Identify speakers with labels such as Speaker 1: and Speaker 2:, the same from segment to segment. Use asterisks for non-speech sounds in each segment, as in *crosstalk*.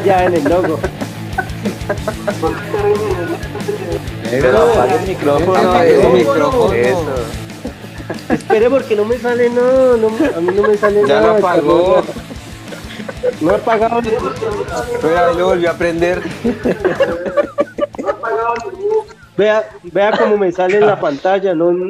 Speaker 1: Ah, ya en el logo.
Speaker 2: Pero apague el micrófono,
Speaker 3: el micrófono.
Speaker 2: Eso.
Speaker 1: Espere porque no me sale no, no a mí no me sale
Speaker 3: Ya
Speaker 1: nada.
Speaker 3: lo apagó.
Speaker 1: No he apagado ni-
Speaker 3: ahí lo volvió a prender.
Speaker 1: Vea, vea cómo me sale en la pantalla, no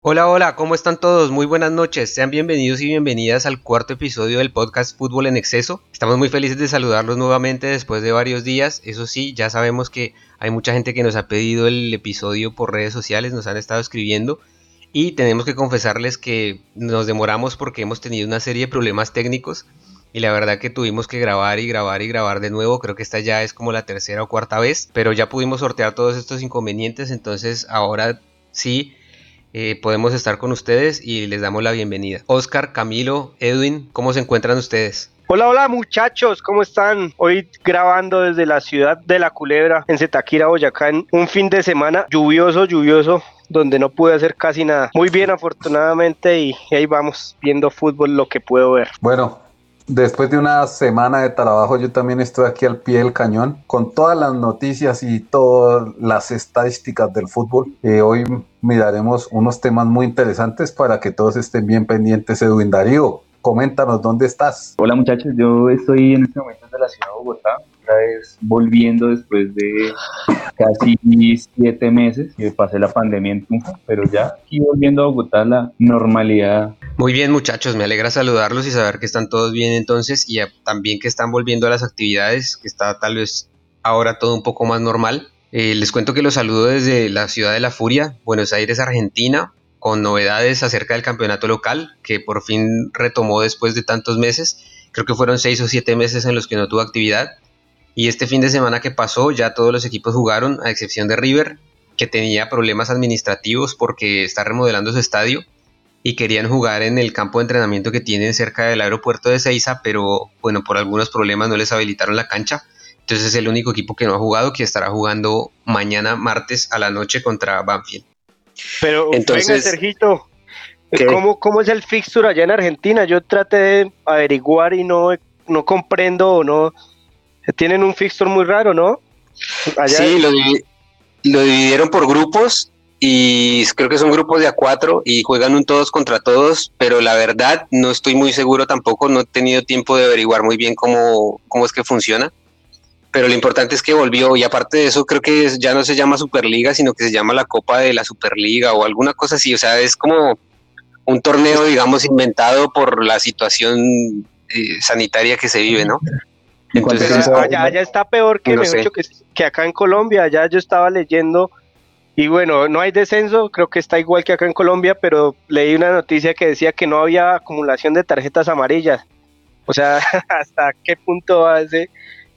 Speaker 4: Hola, hola, ¿cómo están todos? Muy buenas noches. Sean bienvenidos y bienvenidas al cuarto episodio del podcast Fútbol en Exceso. Estamos muy felices de saludarlos nuevamente después de varios días. Eso sí, ya sabemos que hay mucha gente que nos ha pedido el episodio por redes sociales, nos han estado escribiendo y tenemos que confesarles que nos demoramos porque hemos tenido una serie de problemas técnicos y la verdad que tuvimos que grabar y grabar y grabar de nuevo. Creo que esta ya es como la tercera o cuarta vez, pero ya pudimos sortear todos estos inconvenientes, entonces ahora sí eh, podemos estar con ustedes y les damos la bienvenida. Oscar, Camilo, Edwin, ¿cómo se encuentran ustedes?
Speaker 1: Hola, hola muchachos, ¿cómo están? Hoy grabando desde la ciudad de La Culebra, en Zetaquira, Boyacá, en un fin de semana lluvioso, lluvioso, donde no pude hacer casi nada. Muy bien, afortunadamente, y ahí vamos, viendo fútbol lo que puedo ver.
Speaker 5: Bueno, después de una semana de trabajo, yo también estoy aquí al pie del cañón con todas las noticias y todas las estadísticas del fútbol. Eh, hoy miraremos unos temas muy interesantes para que todos estén bien pendientes. Edwin Darío, coméntanos dónde estás.
Speaker 2: Hola muchachos, yo estoy en este momento en la ciudad de Bogotá, otra vez volviendo después de casi siete meses que pasé la pandemia en Tunja, pero ya aquí volviendo a Bogotá la normalidad.
Speaker 4: Muy bien muchachos, me alegra saludarlos y saber que están todos bien entonces y también que están volviendo a las actividades, que está tal vez ahora todo un poco más normal. Eh, les cuento que los saludo desde la ciudad de La Furia, Buenos Aires, Argentina, con novedades acerca del campeonato local, que por fin retomó después de tantos meses. Creo que fueron seis o siete meses en los que no tuvo actividad. Y este fin de semana que pasó, ya todos los equipos jugaron, a excepción de River, que tenía problemas administrativos porque está remodelando su estadio y querían jugar en el campo de entrenamiento que tienen cerca del aeropuerto de Ceiza, pero bueno, por algunos problemas no les habilitaron la cancha. Entonces es el único equipo que no ha jugado, que estará jugando mañana martes a la noche contra Banfield.
Speaker 1: Pero
Speaker 4: Entonces-
Speaker 1: venga, Sergito. ¿cómo, ¿cómo es el fixture allá en Argentina? Yo traté de averiguar y no, no comprendo o no. Tienen un fixture muy raro, ¿no? Allá
Speaker 4: Sí, lo, divi- lo dividieron por grupos y creo que son grupos de a cuatro y juegan un todos contra todos, pero la verdad no estoy muy seguro tampoco, no he tenido tiempo de averiguar muy bien cómo, cómo es que funciona. Pero lo importante es que volvió y aparte de eso creo que ya no se llama Superliga, sino que se llama la Copa de la Superliga o alguna cosa así, o sea, es como un torneo, digamos, inventado por la situación eh, sanitaria que se vive, ¿no?
Speaker 2: ¿En cuánto
Speaker 4: Entonces,
Speaker 1: allá, allá está peor que,
Speaker 4: No
Speaker 1: mejor que, que acá en Colombia. Allá yo estaba leyendo y bueno, no hay descenso, creo que está igual que acá en Colombia, pero leí una noticia que decía que no había acumulación de tarjetas amarillas. O sea, *laughs* ¿hasta qué punto va ese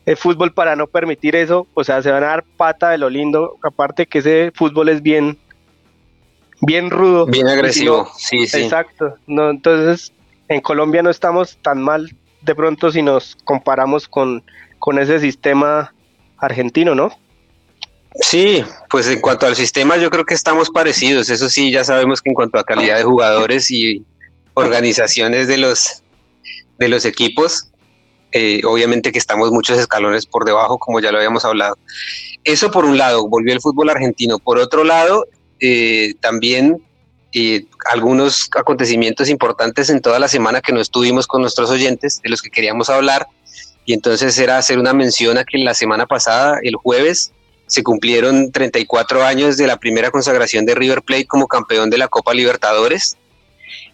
Speaker 1: el fútbol para no permitir eso? O sea, se van a dar pata de lo lindo. Aparte que ese fútbol es bien, bien rudo.
Speaker 4: Bien agresivo,
Speaker 1: no-
Speaker 4: sí, sí.
Speaker 1: Exacto. No, entonces, en Colombia no estamos tan mal de pronto si nos comparamos con, con ese sistema argentino, ¿no?
Speaker 4: Sí, pues en cuanto al sistema yo creo que estamos parecidos. Eso sí, ya sabemos que en cuanto a calidad de jugadores y organizaciones de los de los equipos, eh, obviamente que estamos muchos escalones por debajo, como ya lo habíamos hablado. Eso por un lado, volvió el fútbol argentino. Por otro lado, eh, también eh, algunos acontecimientos importantes en toda la semana que no estuvimos con nuestros oyentes, de los que queríamos hablar. Y entonces era hacer una mención a que la semana pasada, el jueves, se cumplieron 34 años de la primera consagración de River Plate como campeón de la Copa Libertadores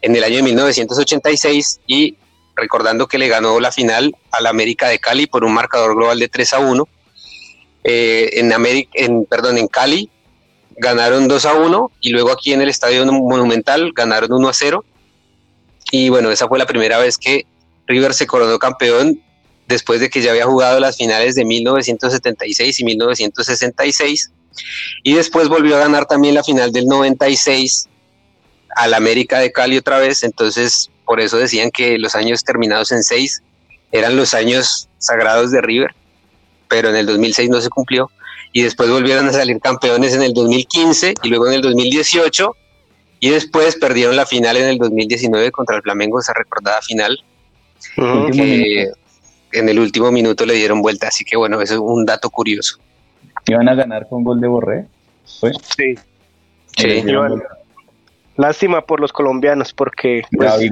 Speaker 4: en el año de 1986 y recordando que le ganó la final al América de Cali por un marcador global de 3 a 1. Eh, en, América, en, perdón, en Cali ganaron 2 a 1 y luego aquí en el Estadio Monumental ganaron 1 a 0. Y bueno, esa fue la primera vez que River se coronó campeón después de que ya había jugado las finales de 1976 y 1966 y después volvió a ganar también la final del 96 al América de Cali otra vez, entonces por eso decían que los años terminados en 6 eran los años sagrados de River, pero en el 2006 no se cumplió y después volvieron a salir campeones en el 2015 y luego en el 2018 y después perdieron la final en el 2019 contra el Flamengo, esa recordada final que en el último minuto le dieron vuelta, así que bueno, eso es un dato curioso.
Speaker 2: ¿Iban a ganar con gol de Borré? ¿Fue?
Speaker 1: Sí.
Speaker 4: Sí.
Speaker 1: Iván. Lástima por los colombianos porque pues,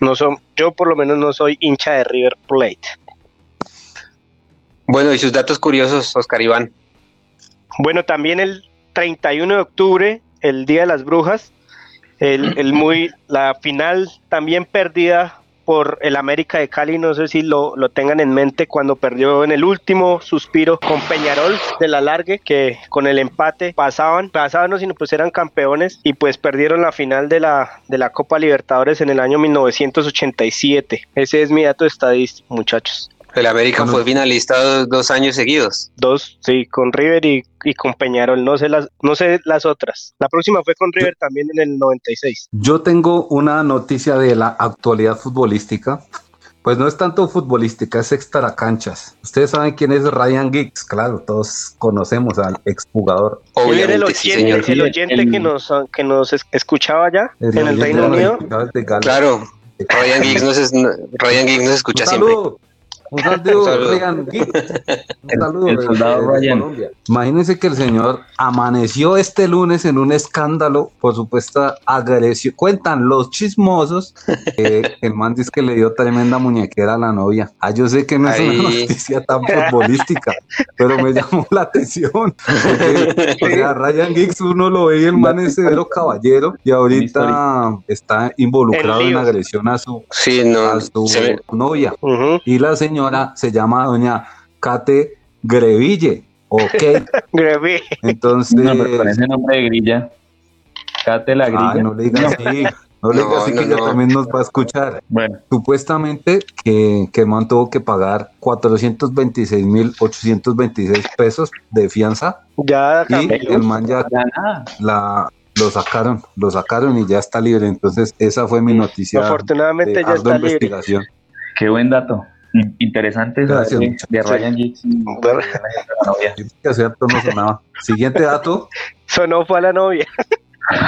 Speaker 1: no son, yo por lo menos no soy hincha de River Plate.
Speaker 4: Bueno, y sus datos curiosos, Oscar Iván.
Speaker 1: Bueno, también el 31 de octubre, el Día de las Brujas, el, *clears throat* el muy, la final también perdida por el América de Cali, no sé si lo, lo tengan en mente, cuando perdió en el último suspiro con Peñarol de la Largue, que con el empate pasaban, pasaban no, sino pues eran campeones y pues perdieron la final de la, de la Copa Libertadores en el año 1987. Ese es mi dato estadístico, muchachos.
Speaker 4: El América
Speaker 5: Bueno.
Speaker 4: fue finalista dos, años seguidos.
Speaker 1: Dos, sí, con River y, y con Peñarol, no sé, las, no sé las otras. La próxima fue con River también en el 96.
Speaker 5: Yo tengo una noticia de la actualidad futbolística. Pues no es tanto futbolística, es extracanchas. Ustedes saben quién es Ryan Giggs, claro, todos conocemos al exjugador.
Speaker 1: Era el
Speaker 4: Obviamente, sí,
Speaker 1: oyente,
Speaker 4: señor.
Speaker 1: el oyente
Speaker 2: El-
Speaker 1: que nos, que nos es- escuchaba allá en el
Speaker 5: oyente
Speaker 1: Reino Unido.
Speaker 4: Claro, Ryan Giggs nos, es- Ryan Giggs nos escucha
Speaker 5: Un
Speaker 4: siempre. *laughs*
Speaker 5: saludo. Un saludo. Ryan Giggs. *laughs* Un saludo
Speaker 2: el
Speaker 5: de-
Speaker 2: soldado
Speaker 5: de- de
Speaker 2: Ryan.
Speaker 5: Colombia. Imagínense que el señor amaneció este lunes en un escándalo por supuesta agresión. Cuentan los chismosos que *laughs* el man dice que le dio tremenda muñequera a la novia. Ah, yo sé que no es una noticia tan futbolística, pero me llamó la atención. Porque, o sea, Ryan Giggs uno lo ve y el man es severo caballero y ahorita está involucrado
Speaker 1: En
Speaker 5: agresión a su,
Speaker 4: Sí, no.
Speaker 5: a su
Speaker 4: se ve-
Speaker 5: novia. Y la señora se llama doña Kate Greville. Ok, *laughs*
Speaker 1: Greve.
Speaker 5: entonces.
Speaker 2: No, pero con ese nombre de grilla. Cate la grilla.
Speaker 5: Ay, no le digas así. No le digas así
Speaker 4: no,
Speaker 5: que ella también nos va a escuchar.
Speaker 2: Bueno,
Speaker 5: Supuestamente que, que el man tuvo que pagar 426.826 pesos de fianza
Speaker 1: Ya
Speaker 5: y el man ya
Speaker 2: ya nada.
Speaker 5: la, lo sacaron, lo sacaron y ya está libre. Entonces, esa fue mi noticia
Speaker 1: Afortunadamente
Speaker 5: de
Speaker 1: ya está libre.
Speaker 5: investigación.
Speaker 2: Qué buen dato. In- Interesante
Speaker 5: Gracias,
Speaker 2: de, Ryan Giggs *laughs*
Speaker 5: cierto no sonaba. Siguiente dato.
Speaker 1: Sonó fue a la novia. *laughs*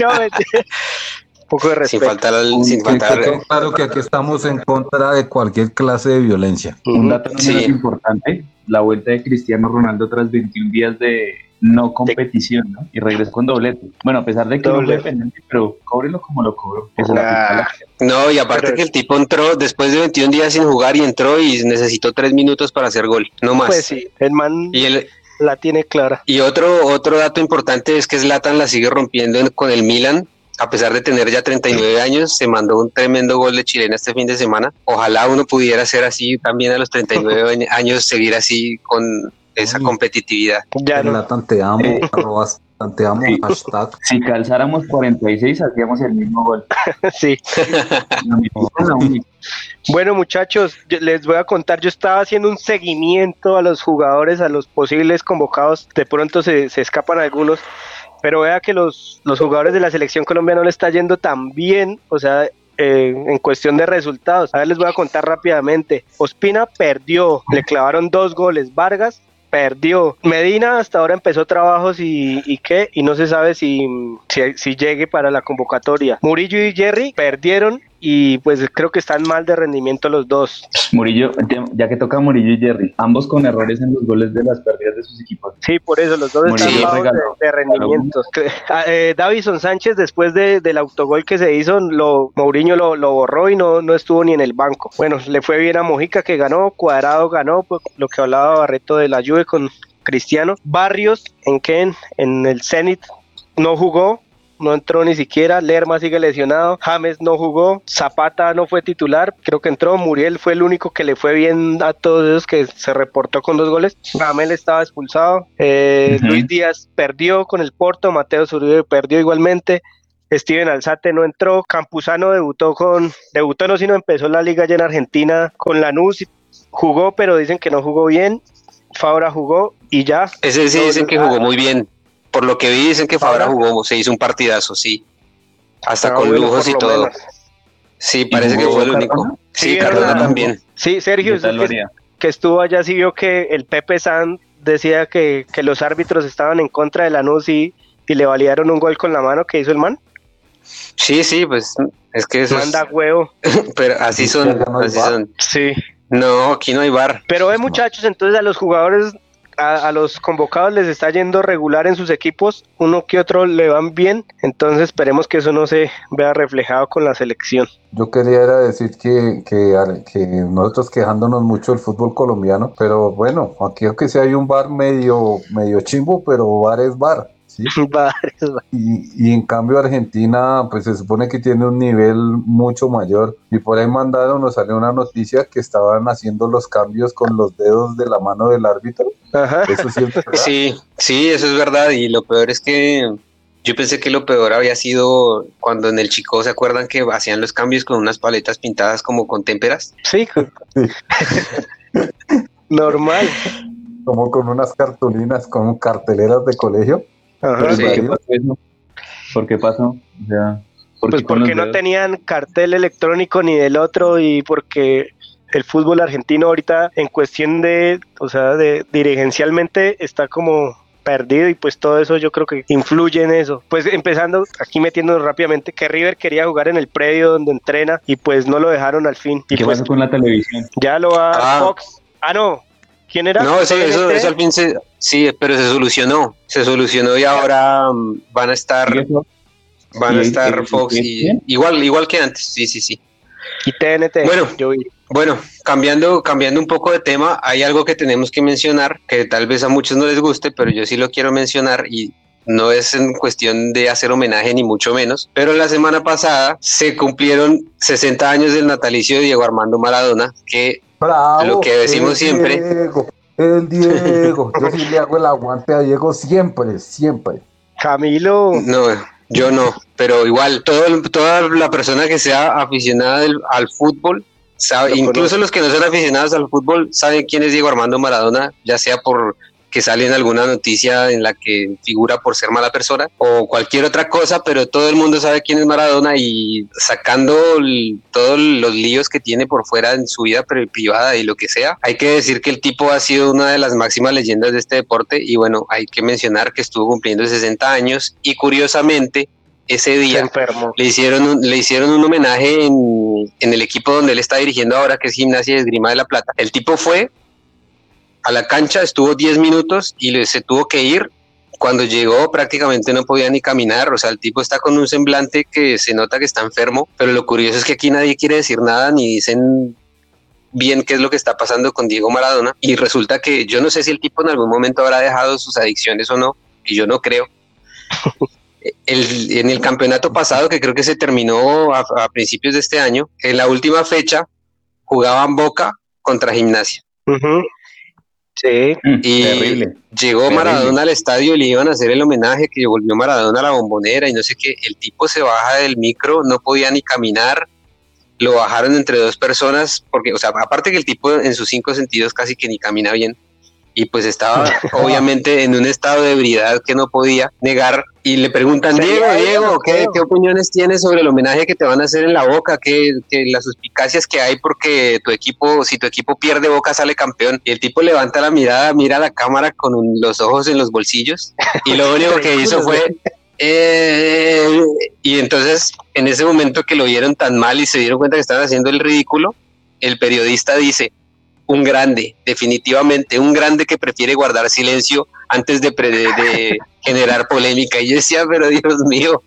Speaker 1: no. Un poco de
Speaker 4: sin
Speaker 1: respeto.
Speaker 4: faltar al- sin
Speaker 5: Que
Speaker 4: faltar
Speaker 5: claro que aquí estamos en contra de cualquier clase de violencia.
Speaker 2: Un dato
Speaker 4: Sí.
Speaker 2: importante, la vuelta de Cristiano Ronaldo tras 21 días de no competición, ¿no? Y regresó con doblete. Bueno, a pesar de que no fue pendiente, pero cóbrelo como lo cobró.
Speaker 1: Ah,
Speaker 2: la
Speaker 4: No, y aparte
Speaker 1: Pero-
Speaker 4: que el tipo entró después de 21 días sin jugar y entró y necesitó tres minutos para hacer gol, no más.
Speaker 1: pues sí, el man
Speaker 4: Y el,
Speaker 1: la tiene clara.
Speaker 4: Y otro, otro dato importante es que Zlatan la sigue rompiendo en- con el Milan. A pesar de tener ya 39 años, se mandó un tremendo gol de chilena este fin de semana. Ojalá uno pudiera ser así también a los 39 *laughs* año- años, seguir así con esa competitividad.
Speaker 1: Ya no.
Speaker 5: La tanteamos,
Speaker 2: Eh.
Speaker 5: arrobas, tanteamos,
Speaker 2: Sí.
Speaker 5: hashtag.
Speaker 2: Si calzáramos 46, hacíamos el mismo gol. *laughs*
Speaker 1: Sí. Bueno, muchachos, les voy a contar, yo estaba haciendo un seguimiento a los jugadores, a los posibles convocados, de pronto se, se escapan algunos, pero vea que los, los jugadores de la selección colombiana no le está yendo tan bien, o sea, eh, en cuestión de resultados. A ver, les voy a contar rápidamente. Ospina perdió, le clavaron dos goles, Vargas perdió. Medina hasta ahora empezó trabajos y, y qué, y no se sabe si, si, si llegue para la convocatoria. Murillo y Jerry perdieron y pues creo que están mal de rendimiento los dos.
Speaker 2: Murillo, ya que toca Murillo y Jerry, ambos con errores en los goles de las pérdidas de sus equipos.
Speaker 1: Sí, por eso los dos
Speaker 2: Murillo
Speaker 1: están bajos de, de rendimiento. *laughs* Ah, eh, Davison Sánchez después de- del autogol que se hizo, lo, Mourinho lo, lo borró y no, no estuvo ni en el banco. Bueno, le fue bien a Mojica que ganó, Cuadrado ganó, pues, lo que hablaba Barreto de la Juve con Cristiano. Barrios en Ken, en el Zenit, no jugó, no entró ni siquiera, Lerma sigue lesionado, James no jugó, Zapata no fue titular, creo que entró, Muriel fue el único que le fue bien a todos esos que se reportó con dos goles, Ramel estaba expulsado, eh. Luis Díaz perdió con el Porto, Mateo Zuribe perdió igualmente, Steven Alzate no entró, Campuzano debutó con, debutó no sino empezó la liga ya en Argentina con Lanús, jugó pero dicen que no jugó bien, Fabra jugó y ya,
Speaker 4: Ese sí dicen que jugó muy bien. Por lo que vi, dicen que Fabra jugó, se hizo un partidazo, sí. Hasta con lujos y todo.
Speaker 1: menos.
Speaker 4: Sí, parece que fue el
Speaker 2: Cardona?
Speaker 4: único. Sí,
Speaker 1: Sí,
Speaker 4: Cardona también.
Speaker 1: Sí, Sergio,
Speaker 2: ¿Qué tal lo
Speaker 1: que, que estuvo allá sí vio que el Pepe San decía que, que los árbitros estaban en contra de Lanús y, y le validaron un gol con la mano que hizo el man.
Speaker 4: Sí, sí, pues es que eso
Speaker 1: Manda
Speaker 4: es,
Speaker 1: huevo. *laughs*
Speaker 4: pero así son, así son.
Speaker 1: Sí.
Speaker 4: No, aquí no hay bar.
Speaker 1: Pero ve muchachos, entonces a los jugadores, a, los convocados les está yendo regular en sus equipos, uno que otro le van bien, entonces esperemos que eso no se vea reflejado con la selección.
Speaker 5: Yo quería decir que, que, que nosotros quejándonos mucho del fútbol colombiano, pero bueno, aquí aunque sea hay un bar medio, medio chimbo, pero bar es bar. *laughs* Y, y en cambio Argentina pues se supone que tiene un nivel mucho mayor y por ahí mandaron nos salió una noticia que estaban haciendo los cambios con los dedos de la mano del árbitro
Speaker 1: Ajá.
Speaker 5: eso sí es verdad. *laughs*
Speaker 4: Sí, sí, eso es verdad. Y lo peor es que yo pensé que lo peor había sido cuando en el Chico se acuerdan que hacían los cambios con unas paletas pintadas como con témperas.
Speaker 1: Sí. *laughs* Normal.
Speaker 5: como con unas cartulinas como carteleras de colegio
Speaker 1: Ajá.
Speaker 2: ¿Pero
Speaker 4: Sí.
Speaker 2: por qué pasó eso? ¿Por qué pasó? O sea, ¿por
Speaker 1: Pues porque no
Speaker 2: dedos?
Speaker 1: tenían cartel electrónico ni del otro y porque el fútbol argentino ahorita en cuestión de, o sea, de dirigencialmente está como perdido y pues todo eso yo creo que influye en eso. Pues empezando aquí metiéndonos rápidamente que River quería jugar en el predio donde entrena y pues no lo dejaron al fin. Y
Speaker 2: ¿Qué
Speaker 1: pues
Speaker 2: pasó con la televisión?
Speaker 1: ya lo va
Speaker 4: Ah.
Speaker 1: Fox. Ah, no. ¿Quién era?
Speaker 4: No, eso, eso, eso al fin se, sí, pero se solucionó, se solucionó y ahora mm, van a estar, van a
Speaker 2: ¿Y-
Speaker 4: estar
Speaker 2: y-
Speaker 4: Fox
Speaker 2: y-
Speaker 4: y igual, igual que antes, sí, sí, sí.
Speaker 1: Y TNT.
Speaker 4: Bueno.
Speaker 1: yo vi.
Speaker 4: Bueno, cambiando, cambiando un poco de tema, hay algo que tenemos que mencionar que tal vez a muchos no les guste, pero yo sí lo quiero mencionar y no es en cuestión de hacer homenaje ni mucho menos, pero la semana pasada se cumplieron 60 años del natalicio de Diego Armando Maradona, que
Speaker 5: Bravo,
Speaker 4: Lo que decimos
Speaker 5: el
Speaker 4: siempre.
Speaker 5: Diego, el Diego yo sí le hago el aguante a Diego siempre siempre
Speaker 1: Camilo.
Speaker 4: no, yo no, pero igual todo, el- toda la persona que sea aficionada del- al fútbol, sabe,
Speaker 1: Lo
Speaker 4: incluso
Speaker 1: conoce.
Speaker 4: los que no son aficionados al fútbol, saben quién es Diego Armando Maradona, ya sea por que sale en alguna noticia en la que figura por ser mala persona o cualquier otra cosa, pero todo el mundo sabe quién es Maradona y sacando todos los líos que tiene por fuera en su vida pri- privada y lo que sea, hay que decir que el tipo ha sido una de las máximas leyendas de este deporte y bueno, hay que mencionar que estuvo cumpliendo 60 años y curiosamente ese
Speaker 1: Se
Speaker 4: día le hicieron un, le hicieron un homenaje en, en el equipo donde él está dirigiendo ahora, que es Gimnasia de Esgrima de la Plata. El tipo fue a la cancha, estuvo 10 minutos y se tuvo que ir. Cuando llegó prácticamente no podía ni caminar, o sea, el tipo está con un semblante que se nota que está enfermo, pero lo curioso es que aquí nadie quiere decir nada ni dicen bien qué es lo que está pasando con Diego Maradona y resulta que yo no sé si el tipo en algún momento habrá dejado sus adicciones o no, y yo no creo, *laughs* el- en el campeonato pasado, que creo que se terminó a, principios de este año, en la última fecha jugaban Boca contra Gimnasia.
Speaker 1: Sí.
Speaker 2: Mm,
Speaker 4: Y
Speaker 2: Terrible.
Speaker 4: llegó
Speaker 2: Terrible.
Speaker 4: Maradona al estadio y le iban a hacer el homenaje que volvió Maradona a la bombonera y no sé qué. El tipo se baja del micro, no podía ni caminar. Lo bajaron entre dos personas, porque, o sea, aparte que el tipo en sus cinco sentidos casi que ni camina bien. Y pues estaba *laughs* obviamente en un estado de ebriedad que no podía negar. Y le preguntan, Diego, Diego, ¿qué, qué opiniones tienes sobre el homenaje que te van a hacer en la boca? ¿Qué, qué- las suspicacias que hay porque tu equipo, si tu equipo pierde boca, sale campeón? Y el tipo levanta la mirada, mira a la cámara con un- los ojos en los bolsillos. Y lo *laughs* único que hizo fue. eh, y entonces, en ese momento que lo vieron tan mal y se dieron cuenta que estaban haciendo el ridículo, el periodista dice: Un grande, definitivamente, un grande que prefiere guardar silencio antes de, pre- de- de *laughs* generar polémica. Y yo decía, pero Dios mío,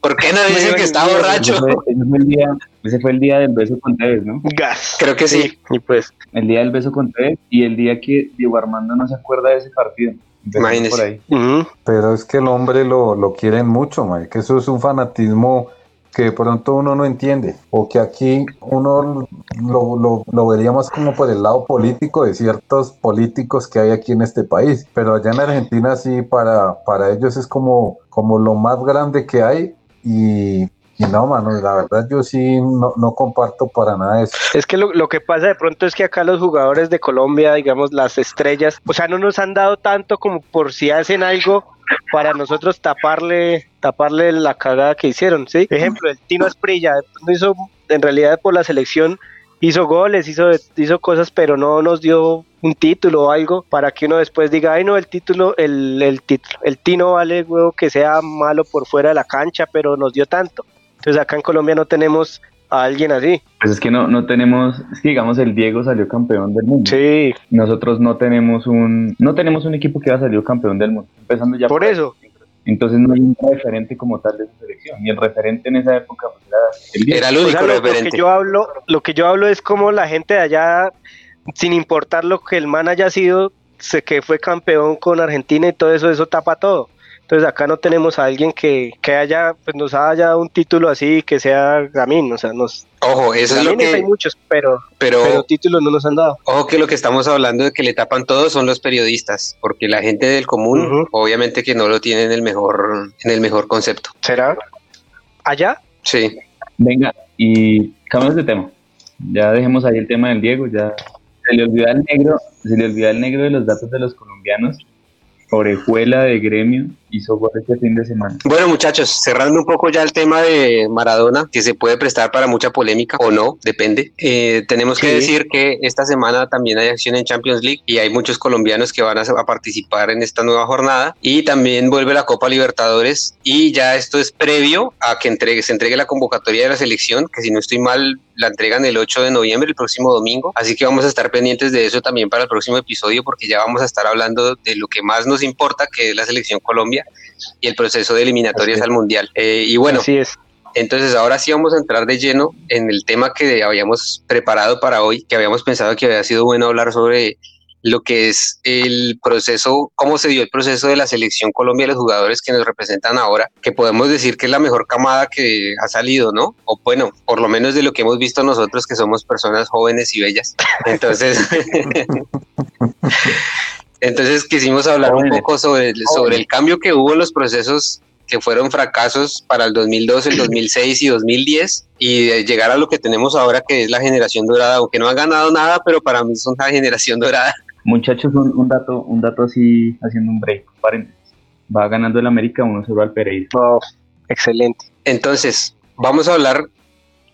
Speaker 4: ¿por qué no dicen que está borracho?
Speaker 2: fue, ese fue el día, ese fue el día del beso con Tevez, ¿no?
Speaker 1: Gas.
Speaker 4: Creo que sí.
Speaker 1: Y pues,
Speaker 2: El día del beso con Tevez y el día que Diego Armando no se acuerda de ese partido.
Speaker 4: Imagínese.
Speaker 2: por ahí.
Speaker 1: ujú.
Speaker 5: pero es que el hombre lo, lo quieren mucho que eso es un fanatismo que de pronto uno no entiende o que aquí uno lo, lo, vería más como por el lado político de ciertos políticos que hay aquí en este país. Pero allá en Argentina sí para, para ellos es como, como lo más grande que hay. Y, y no mano la verdad yo sí no, no comparto para nada eso.
Speaker 1: Es que lo, lo que pasa de pronto es que acá los jugadores de Colombia, digamos, las estrellas, o sea, no nos han dado tanto como por si hacen algo para nosotros taparle, taparle la cagada que hicieron, ¿sí? Ejemplo, el Tino Esprilla no hizo en realidad por la selección hizo goles, hizo, hizo cosas, pero no nos dio un título o algo para que uno después diga, ay no, el título, el, el título, el Tino vale huevo que sea malo por fuera de la cancha, pero nos dio tanto. Entonces acá en Colombia no tenemos a alguien así.
Speaker 2: Pues es que no, no tenemos, es que digamos el Diego salió campeón del mundo.
Speaker 1: Sí.
Speaker 2: Nosotros no tenemos un, no tenemos un equipo que haya salido campeón del mundo. Empezando ya
Speaker 1: por, eso.
Speaker 2: Entonces no hay un referente como tal de esa selección. Y el referente en esa época pues, era el.
Speaker 4: Era el único
Speaker 1: O sea, lo-
Speaker 4: referente.
Speaker 1: Lo que yo hablo, lo que yo hablo es como la gente de allá, sin importar lo que el man haya sido, sé que fue campeón con Argentina y todo eso, eso tapa todo. Entonces acá no tenemos a alguien que, que haya, pues nos haya dado un título así que sea Gamín, o sea, nos
Speaker 4: Ojo, eso es lo
Speaker 1: Gamines hay
Speaker 4: que,
Speaker 1: muchos, pero,
Speaker 4: pero,
Speaker 1: pero títulos no nos han dado.
Speaker 4: ojo que lo que estamos hablando de que le tapan todo son los periodistas, porque la gente del común, obviamente que no lo tiene en el mejor, en el mejor concepto.
Speaker 1: ¿Será? ¿Allá?
Speaker 4: Sí.
Speaker 2: Venga, y cambiamos de tema. Ya dejemos ahí el tema del Diego, ya se le olvida el negro, se le olvida el negro de los datos de los colombianos. Orejuela de gremio hizo gol este fin de semana.
Speaker 4: Bueno, muchachos, cerrando un poco ya el tema de Maradona, que se puede prestar para mucha polémica o no, depende. Eh, tenemos que
Speaker 1: Sí.
Speaker 4: decir que esta semana también hay acción en Champions League y hay muchos colombianos que van a, a participar en esta nueva jornada. Y también vuelve la Copa Libertadores y ya esto es previo a que entregue, se entregue la convocatoria de la selección, que si no estoy mal, la entregan el 8 de noviembre, el próximo domingo. Así que vamos a estar pendientes de eso también para el próximo episodio porque ya vamos a estar hablando de lo que más nos importa, que es la selección Colombia y el proceso de eliminatorias al mundial. Eh, y bueno,
Speaker 1: Así es.
Speaker 4: entonces ahora sí vamos a entrar de lleno en el tema que habíamos preparado para hoy, que habíamos pensado que había sido bueno hablar sobre lo que es el proceso, cómo se dio el proceso de la selección Colombia, los jugadores que nos representan ahora, que podemos decir que es la mejor camada que ha salido, ¿no? O bueno, por lo menos de lo que hemos visto nosotros que somos personas jóvenes y bellas. Entonces, *laughs* *laughs* entonces quisimos hablar un poco sobre, el- sobre el cambio que hubo en los procesos que fueron fracasos para el 2002, el 2006 y 2010 y de llegar a lo que tenemos ahora que es la generación dorada, aunque no han ganado nada, pero para mí son la generación dorada.
Speaker 2: Muchachos, un, un dato, un dato así, haciendo un break, paréntesis. Va ganando el América 1-0 al Pereira.
Speaker 1: Excelente.
Speaker 4: Entonces, vamos a hablar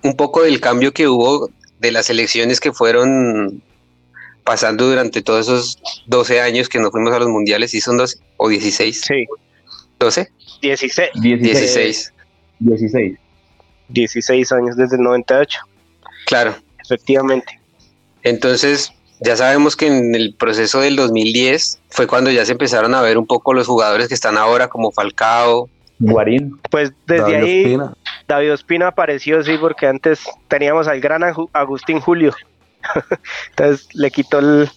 Speaker 4: un poco del cambio que hubo de las elecciones que fueron pasando durante todos esos 12 años que no fuimos a los mundiales, ¿sí son 12 o 16?
Speaker 1: Sí.
Speaker 4: 12,
Speaker 1: 16,
Speaker 2: 16.
Speaker 4: 16,
Speaker 2: 16.
Speaker 1: 16 años desde el 98,
Speaker 4: claro.
Speaker 1: efectivamente.
Speaker 4: Entonces, ya sabemos que en el proceso del 2010 fue cuando ya se empezaron a ver un poco los jugadores que están ahora, como Falcao.
Speaker 2: Guarín.
Speaker 1: Pues desde
Speaker 5: David
Speaker 1: ahí
Speaker 5: Ospina.
Speaker 1: David Ospina apareció, sí, porque antes teníamos al gran Agustín Julio. Entonces le quitó el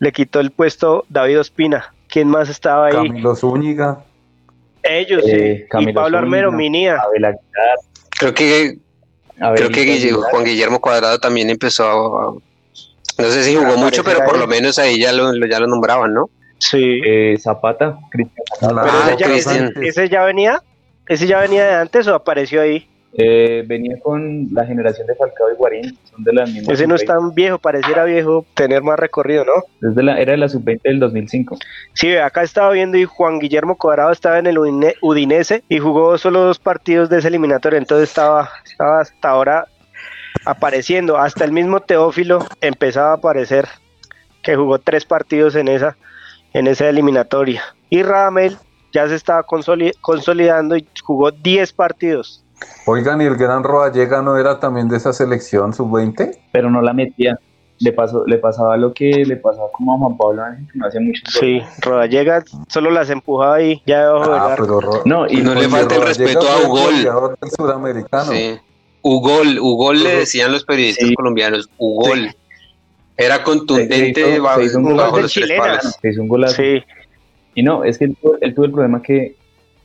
Speaker 1: le quitó el puesto David Ospina. ¿Quién más estaba ahí?
Speaker 5: Camilo Zúñiga.
Speaker 1: Ellos,
Speaker 2: Eh,
Speaker 1: sí. Y
Speaker 2: Camilo
Speaker 1: Pablo Armero. Minía.
Speaker 4: Creo que creo que Guille-
Speaker 2: Aguilar.
Speaker 4: Juan Guillermo Cuadrado también empezó a, no sé si jugó mucho,
Speaker 1: aparecer
Speaker 4: pero por
Speaker 1: ahí.
Speaker 4: lo menos ahí ya lo, lo- ya lo nombraban, ¿no?
Speaker 1: Sí.
Speaker 2: Eh, Zapata. Cristian
Speaker 4: Ah,
Speaker 1: ese, ya,
Speaker 4: Cristian.
Speaker 1: ese- ese ya venía, ese ya venía de antes o apareció ahí.
Speaker 2: Eh, venía con la generación de Falcao y Guarín. Son de la misma
Speaker 1: Ese no es
Speaker 2: sub-20.
Speaker 1: tan viejo, pareciera viejo tener más recorrido, ¿no?
Speaker 2: Es de la, era de la sub-20 del 2005.
Speaker 1: Sí, acá estaba viendo y Juan Guillermo Cuadrado estaba en el Udine- Udinese y jugó solo dos partidos de ese eliminatorio, entonces estaba, estaba hasta ahora apareciendo. Hasta el mismo Teófilo empezaba a aparecer, que jugó tres partidos en esa, en esa eliminatoria. Y Ramel ya se estaba consoli- consolidando y jugó 10 partidos.
Speaker 5: Oigan, ¿y el gran Rodallega no era también de esa selección sub-20?
Speaker 2: Pero no la metía. Le, pasó, le pasaba lo que le pasaba como a Juan Pablo Ángel, que no hacía mucho
Speaker 1: Sí, Rodallega solo las empujaba ahí, ya debajo
Speaker 5: Ah, pero Ro-
Speaker 2: No, y
Speaker 4: No le falta el respeto a
Speaker 5: el
Speaker 4: Ugol.
Speaker 5: suramericano.
Speaker 4: Sí. Ugol, Ugol le decían los periodistas
Speaker 2: Sí.
Speaker 4: colombianos, Ugol. Era contundente
Speaker 2: Se hizo-
Speaker 4: bajo,
Speaker 2: se hizo un
Speaker 4: bajo los tres palos.
Speaker 2: se hizo un golazo.
Speaker 1: Sí,
Speaker 2: Y no, es que él tuvo el problema que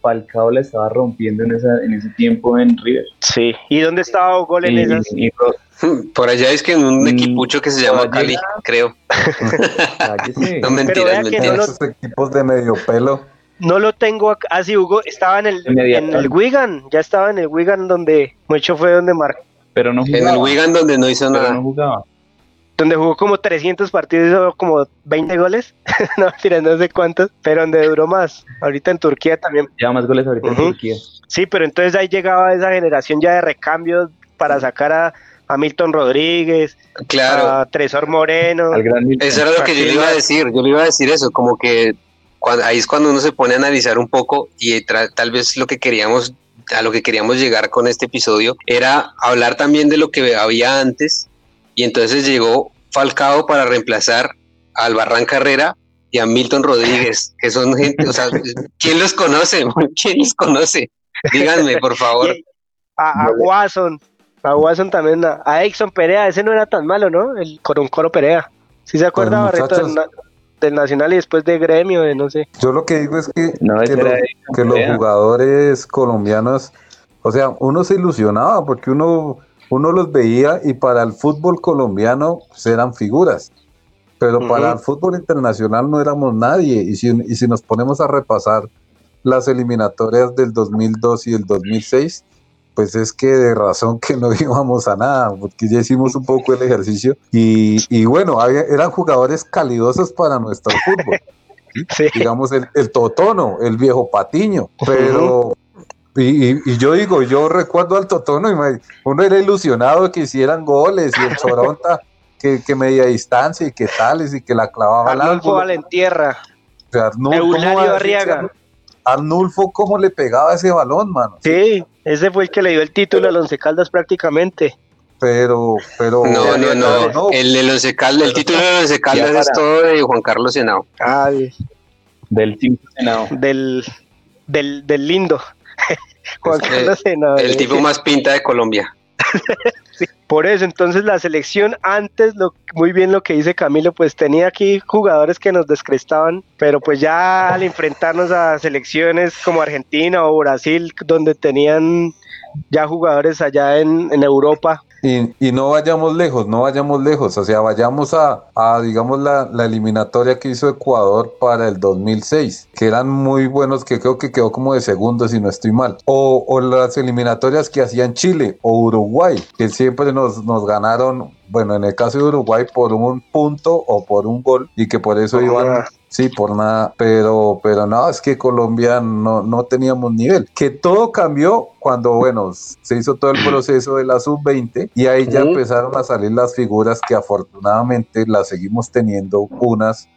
Speaker 2: Falcao la estaba rompiendo en, esa, en ese tiempo en River.
Speaker 1: sí. ¿Y dónde estaba Gol en
Speaker 2: Y-
Speaker 1: esas?
Speaker 2: y *laughs*
Speaker 4: Por allá es que en un
Speaker 2: Mm,
Speaker 4: equipucho que se llama Cali, creo. *laughs* No mentiras,
Speaker 1: que
Speaker 4: mentiras.
Speaker 1: no lo-
Speaker 5: Esos equipos de medio pelo.
Speaker 1: No lo tengo acá. Ah, sí, Hugo estaba en el, en el Wigan. Ya estaba en el Wigan donde mucho fue donde marcó.
Speaker 2: pero no
Speaker 4: En
Speaker 2: jugaba.
Speaker 4: el Wigan donde no hizo
Speaker 2: pero
Speaker 4: nada.
Speaker 2: no jugaba.
Speaker 1: Donde jugó como 300 partidos, hizo como 20 goles. *laughs* no, mentira, no sé cuántos. Pero donde duró más. Ahorita en Turquía también.
Speaker 2: Lleva más goles ahorita en Turquía.
Speaker 1: Sí, pero entonces ahí llegaba esa generación ya de recambios para sacar a, a Milton Rodríguez,
Speaker 4: Claro,
Speaker 1: a Tresor Moreno.
Speaker 2: Al gran Milton.
Speaker 4: eso era lo que yo le iba a decir. Yo le iba a decir eso, como que cuando, ahí es cuando uno se pone a analizar un poco y tal vez lo que queríamos, a lo que queríamos llegar con este episodio era hablar también de lo que había antes y entonces llegó Falcao para reemplazar a Albarrán Carrera y a Milton Rodríguez, que son gente, o sea, *laughs* ¿quién los conoce? *laughs* ¿Quién los conoce? Díganme, *laughs* por favor.
Speaker 1: a, a Watson, a Watson también, a, a Exxon Perea, ese no era tan malo, ¿no? El Coro Perea. ¿Sí se acuerda, Barreto, del, Nacional y después de Gremio, de no sé?
Speaker 5: Yo lo que digo es que,
Speaker 2: No,
Speaker 5: que, los, que jugadores colombianos, o sea, uno se ilusionaba porque uno, uno los veía y para el fútbol colombiano pues, eran figuras, pero para el fútbol internacional no éramos nadie. Y si, y si nos ponemos a repasar las eliminatorias del 2002 y el 2006, pues es que de razón que no *laughs* íbamos a nada, porque ya hicimos un poco el ejercicio y, y bueno, había- eran jugadores calidosos para nuestro fútbol *laughs*
Speaker 1: Sí.
Speaker 5: digamos, el, el Totono, el viejo Patiño, pero... Y, y- y yo digo, yo recuerdo al Totono y me- uno era ilusionado de que hicieran goles y el Choronta *laughs* que, que media distancia y que tales y que la clavaba al
Speaker 1: Arnulfo. Valentierra,
Speaker 5: O sea, Arnul- ¿cómo
Speaker 1: Eulalio
Speaker 5: va a decir
Speaker 1: Arriaga.
Speaker 5: Arnulfo, ¿cómo le pegaba ese balón, mano?
Speaker 1: Sí, ese fue el que le dio el título al Once Caldas prácticamente.
Speaker 5: Pero, pero...
Speaker 4: No, no, no.
Speaker 5: no,
Speaker 4: El, del Once Caldas, el título del Once Caldas es todo de Juan Carlos Senao.
Speaker 1: Ah,
Speaker 2: Del 5 Senado.
Speaker 1: del, del, del lindo. *laughs* Juan
Speaker 4: Es, eh,
Speaker 1: Carlos.
Speaker 4: El tipo más pinta de Colombia. *laughs*
Speaker 1: Por eso, entonces la selección antes, lo, muy bien lo que dice Camilo, pues tenía aquí jugadores que nos descrestaban, pero pues ya al enfrentarnos a selecciones como Argentina o Brasil, donde tenían ya jugadores allá en, en Europa,
Speaker 5: Y, y no vayamos lejos, no vayamos lejos, o sea, vayamos a, a, digamos, la, la eliminatoria que hizo Ecuador para el 2006, que eran muy buenos, que creo que quedó como de segundo, si no estoy mal. O, o las eliminatorias que hacían Chile o Uruguay, que siempre nos, nos ganaron, bueno, en el caso de Uruguay, por un punto o por un gol, y que por eso iban... Sí, por nada, pero, pero no, es que Colombia no, no teníamos nivel. Que todo cambió cuando, bueno, se hizo todo el *clears throat* proceso de la sub-20 y ahí ya empezaron a salir las figuras que afortunadamente las seguimos teniendo unas